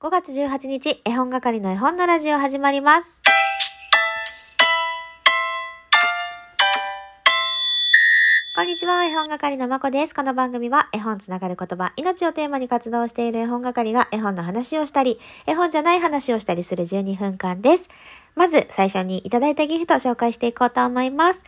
5月18日、絵本係の絵本のラジオ始まります。こんにちは、絵本係のまこです。この番組は絵本つながる言葉、命をテーマに活動している絵本係が絵本の話をしたり、絵本じゃない話をしたりする12分間です。まず、最初にいただいたギフトを紹介していこうと思います。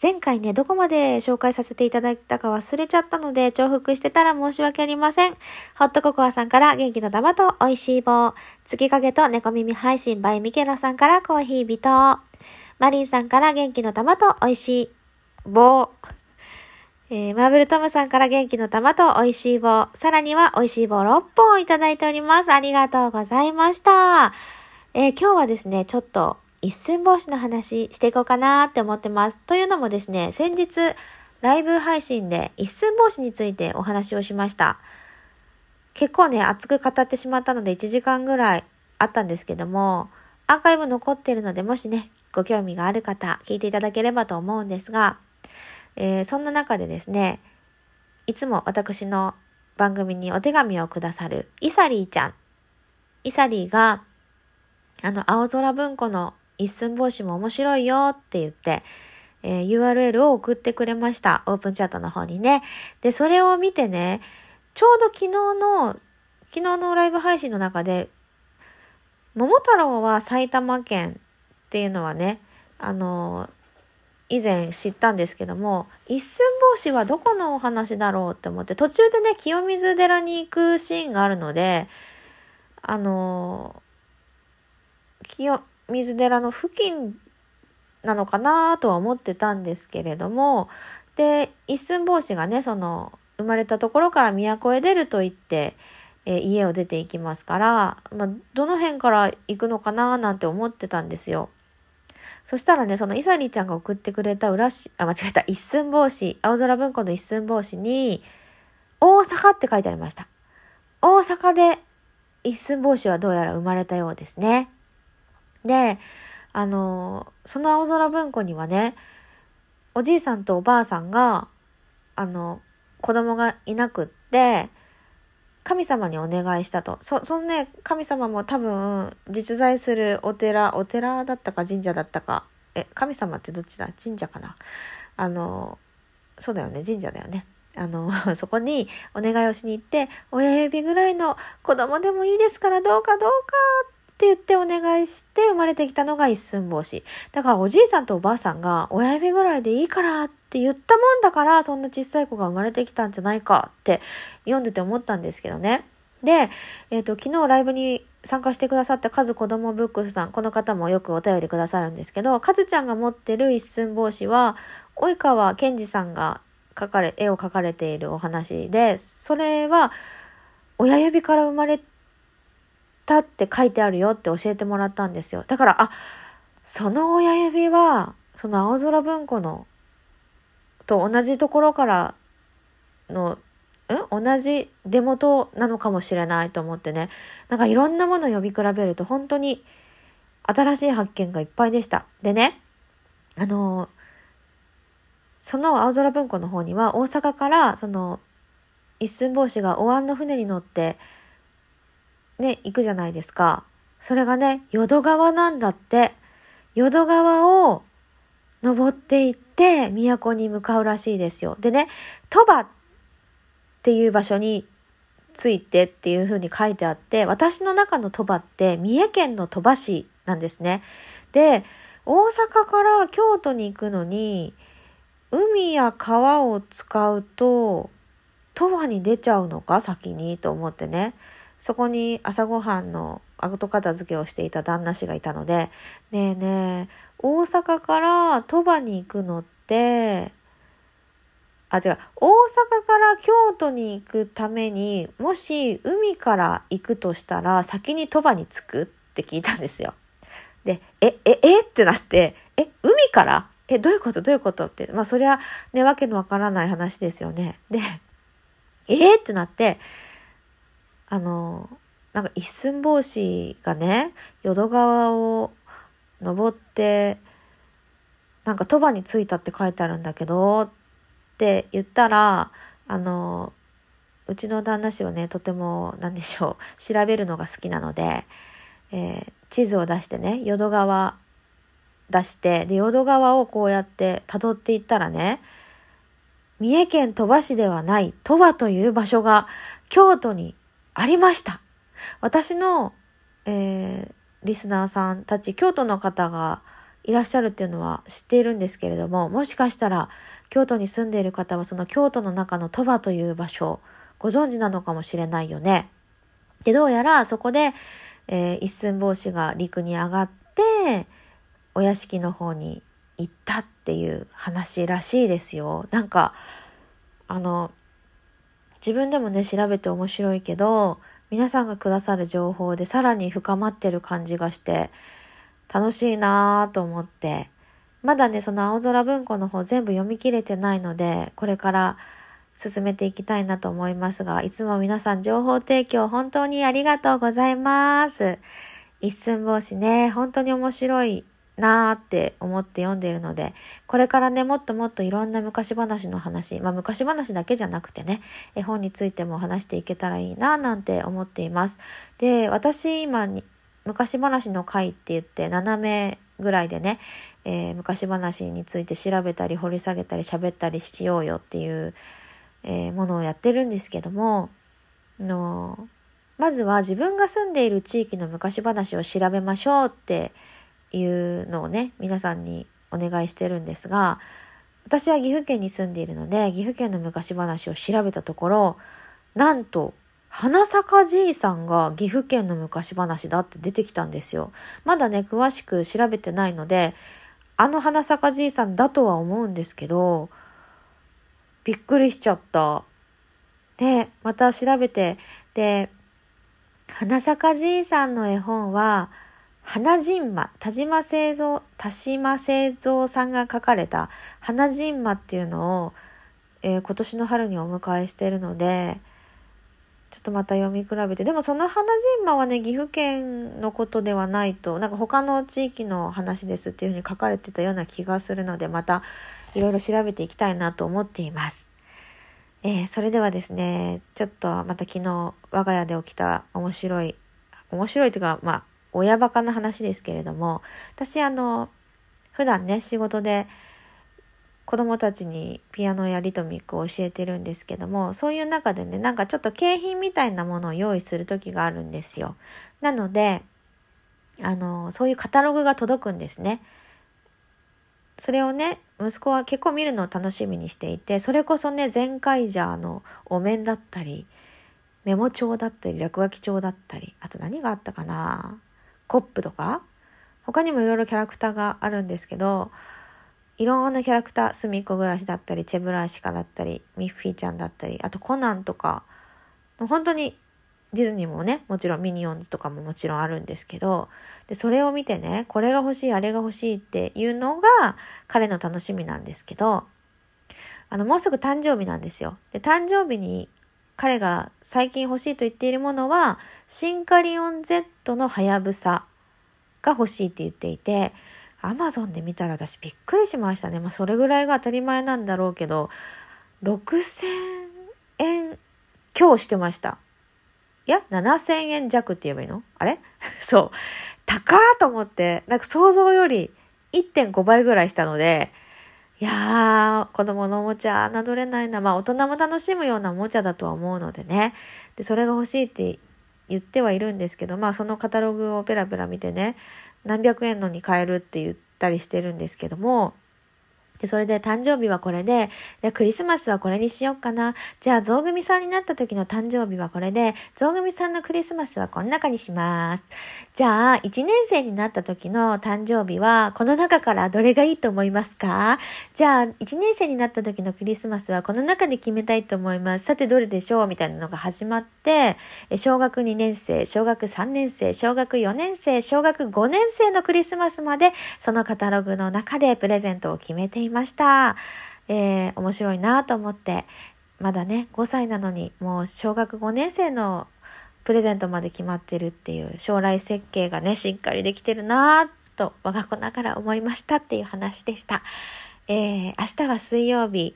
前回ね、どこまで紹介させていただいたか忘れちゃったので、重複してたら申し訳ありません。ホットココアさんから元気の玉と美味しい棒。月影と猫耳配信 by ミケロさんからコーヒー微糖。マリンさんから元気の玉と美味しい棒。えー、マーブルトムさんから元気の玉と美味しい棒。さらには美味しい棒6本いただいております。ありがとうございました。えー今日はですね、ちょっと一寸法師の話していこうかなって思ってます。というのもですね、先日ライブ配信で一寸法師についてお話をしました。結構ね、熱く語ってしまったので1時間ぐらいあったんですけども、アーカイブ残ってるので、もしね、ご興味がある方、聞いていただければと思うんですが、えーそんな中でですね、いつも私の番組にお手紙をくださるイサリーちゃん。イサリーが、あの、青空文庫の一寸法師も面白いよって言って、えー URL を送ってくれました。オープンチャットの方にね。で、それを見てね、ちょうど昨日の、昨日のライブ配信の中で、桃太郎は埼玉県っていうのはね、あの、以前知ったんですけども、一寸法師はどこのお話だろうって思って、途中でね、清水寺に行くシーンがあるので、あの、清水寺の付近なのかなとは思ってたんですけれども、で、一寸法師がね、その、生まれたところから都へ出ると言って、えー家を出ていきますから、まあ、どの辺から行くのかななんて思ってたんですよ。そしたらね、そのイサリーちゃんが送ってくれた裏し、あ、間違えた、一寸法師、青空文庫の一寸法師に、大阪って書いてありました。大阪で一寸法師はどうやら生まれたようですね。で、あの、その青空文庫にはね、おじいさんとおばあさんが、あの、子供がいなくって、神様にお願いしたと。そ、そのね、神様も多分、実在するお寺、お寺だったか神社だったか。え、神様ってどっちだ？神社かな？あの、そうだよね、神社だよね。あの、そこにお願いをしに行って、親指ぐらいの子供でもいいですからどうかどうかっって言ってお願いして生まれてきたのが一寸法師。だからおじいさんとおばあさんが親指ぐらいでいいからって言ったもんだからそんな小さい子が生まれてきたんじゃないかって読んでて思ったんですけどね。で、えっ、と、昨日ライブに参加してくださったカズ子供ブックスさん、この方もよくお便りくださるんですけど、カズちゃんが持ってる一寸法師は、及川健二さんが描かれ、絵を描かれているお話で、それは親指から生まれたって書いてあるよって教えてもらったんですよ。だ。から、あ、その親指は、その青空文庫の、と同じところからの、ん同じ出元なのかもしれないと思ってね。なんかいろんなものを読み比べると本当に新しい発見がいっぱいでした。でね、あの、その青空文庫の方には大阪からその一寸法師がお椀の船に乗ってね、行くじゃないですか。それがね、淀川なんだって。淀川を登っていって都に向かうらしいですよ。でね、鳥羽っていう場所についてっていう風に書いてあって、私の中の鳥羽って三重県の鳥羽市なんですね。で、大阪から京都に行くのに、海や川を使うと、鳥羽に出ちゃうのか先にと思ってね。そこに朝ごはんの後片付けをしていた旦那氏がいたので、ねえねえ、大阪から鳥羽に行くのって、あ、違う、大阪から京都に行くために、もし海から行くとしたら、先に鳥羽に着くって聞いたんですよ。で、え、え、え？ってなって、え、海から？え、どういうこと？どういうこと？って。まあ、そりゃ、ね、わけのわからない話ですよね。で、え？ー、ってなって、あの、なんか一寸法師がね、淀川を登って、なんか鳥羽に着いたって書いてあるんだけど、って言ったら、あの、うちの旦那氏はね、とても、なんでしょう、調べるのが好きなので、えー、地図を出してね、淀川出して、で、淀川をこうやって辿っていったらね、三重県鳥羽市ではない鳥羽という場所が京都にありました。私の、えー、リスナーさんたち、京都の方がいらっしゃるっていうのは知っているんですけれども、もしかしたら京都に住んでいる方はその京都の中の鳥羽という場所、ご存知なのかもしれないよね。で、どうやらそこで、えー、一寸法師が陸に上がって、お屋敷の方に行ったっていう話らしいですよ。なんか、あの、自分でもね、調べて面白いけど、皆さんがくださる情報でさらに深まってる感じがして、楽しいなぁと思って、まだね、その青空文庫の方全部読み切れてないので、これから進めていきたいなと思いますが、いつも皆さん情報提供本当にありがとうございます。一寸法師ね、本当に面白いなーって思って読んでいるので、これからね、もっともっといろんな昔話の話、まあ昔話だけじゃなくてね、絵本についても話していけたらいいななんて思っています。で、私今に、昔話の回って言って7名ぐらいでね、えー、昔話について調べたり掘り下げたり喋ったりしようよっていう、えー、ものをやってるんですけども、のまずは自分が住んでいる地域の昔話を調べましょうっていうのをね、皆さんにお願いしてるんですが、私は岐阜県に住んでいるので、岐阜県の昔話を調べたところ、なんと、花坂じいさんが岐阜県の昔話だって出てきたんですよ。まだね、詳しく調べてないので、あの花坂じいさんだとは思うんですけど、びっくりしちゃった。で、また調べて、で、花坂じいさんの絵本は、花神馬、田島製造、田島製造さんが書かれた花神馬っていうのを、えー、今年の春にお迎えしているので、ちょっとまた読み比べて。でもその花神馬はね、岐阜県のことではないと、なんか他の地域の話ですっていうふうに書かれてたような気がするので、またいろいろ調べていきたいなと思っています。えー、それではですね、ちょっとまた昨日我が家で起きた面白い、面白いというか、まあ、親バカな話ですけれども、私あの、普段ね、仕事で子供たちにピアノやリトミックを教えてるんですけども、そういう中でね、なんかちょっと景品みたいなものを用意する時があるんですよ。なので、あの、そういうカタログが届くんですね。それをね、息子は結構見るのを楽しみにしていて、それこそね、ゼンカイジャーのお面だったり、メモ帳だったり、落書き帳だったり、あと何があったかな？コップとか？他にもいろいろキャラクターがあるんですけど、いろんなキャラクター、すみっこ暮らしだったり、チェブラシカだったり、ミッフィーちゃんだったり、あとコナンとか、本当にディズニーもね、もちろんミニオンズとかももちろんあるんですけど、で、それを見てね、これが欲しい、あれが欲しいっていうのが彼の楽しみなんですけど、あの、もうすぐ誕生日なんですよ。で、誕生日に彼が最近欲しいと言っているものは、シンカリオン Z のハヤブサが欲しいって言っていて、アマゾンで見たら私びっくりしましたね。まあそれぐらいが当たり前なんだろうけど、6000円今日してました。いや、7000円弱って言えばいいの？あれ？そう。高ーと思って、なんか想像より1.5倍ぐらいしたので、いやー、子供のおもちゃ侮れないな。まあ大人も楽しむようなおもちゃだとは思うのでね。で、それが欲しいって言ってはいるんですけど、まあそのカタログをペラペラ見てね、何百円のに買えるって言ったりしてるんですけども、で、それで誕生日はこれで、で、クリスマスはこれにしようかな。じゃあ、ゾウ組さんになった時の誕生日はこれで、ゾウ組さんのクリスマスはこの中にします。じゃあ、1年生になった時の誕生日は、この中からどれがいいと思いますか？じゃあ、1年生になった時のクリスマスはこの中で決めたいと思います。さて、どれでしょう？みたいなのが始まって、小学2年生、小学3年生、小学4年生、小学5年生のクリスマスまで、そのカタログの中でプレゼントを決めています。いました。えー、面白いなと思って、まだね、5歳なのに、もう小学5年生のプレゼントまで決まってるっていう将来設計がね、しっかりできてるなと我が子ながら思いましたっていう話でした。えー、明日は水曜日。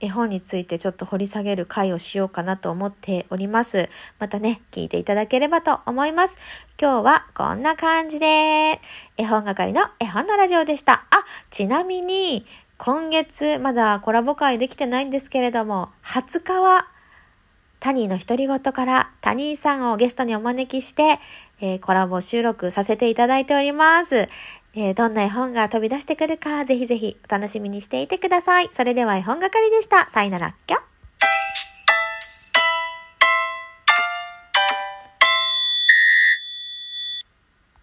絵本についてちょっと掘り下げる回をしようかなと思っております。またね、聞いていただければと思います。今日はこんな感じで、絵本係の絵本のラジオでした。あ、ちなみに、今月まだコラボ会できてないんですけれども、20日はタニーの独り言からタニーさんをゲストにお招きして、えー、コラボ収録させていただいております。えー、どんな絵本が飛び出してくるか、ぜひぜひお楽しみにしていてください。それでは絵本係でした。さよなら、きょ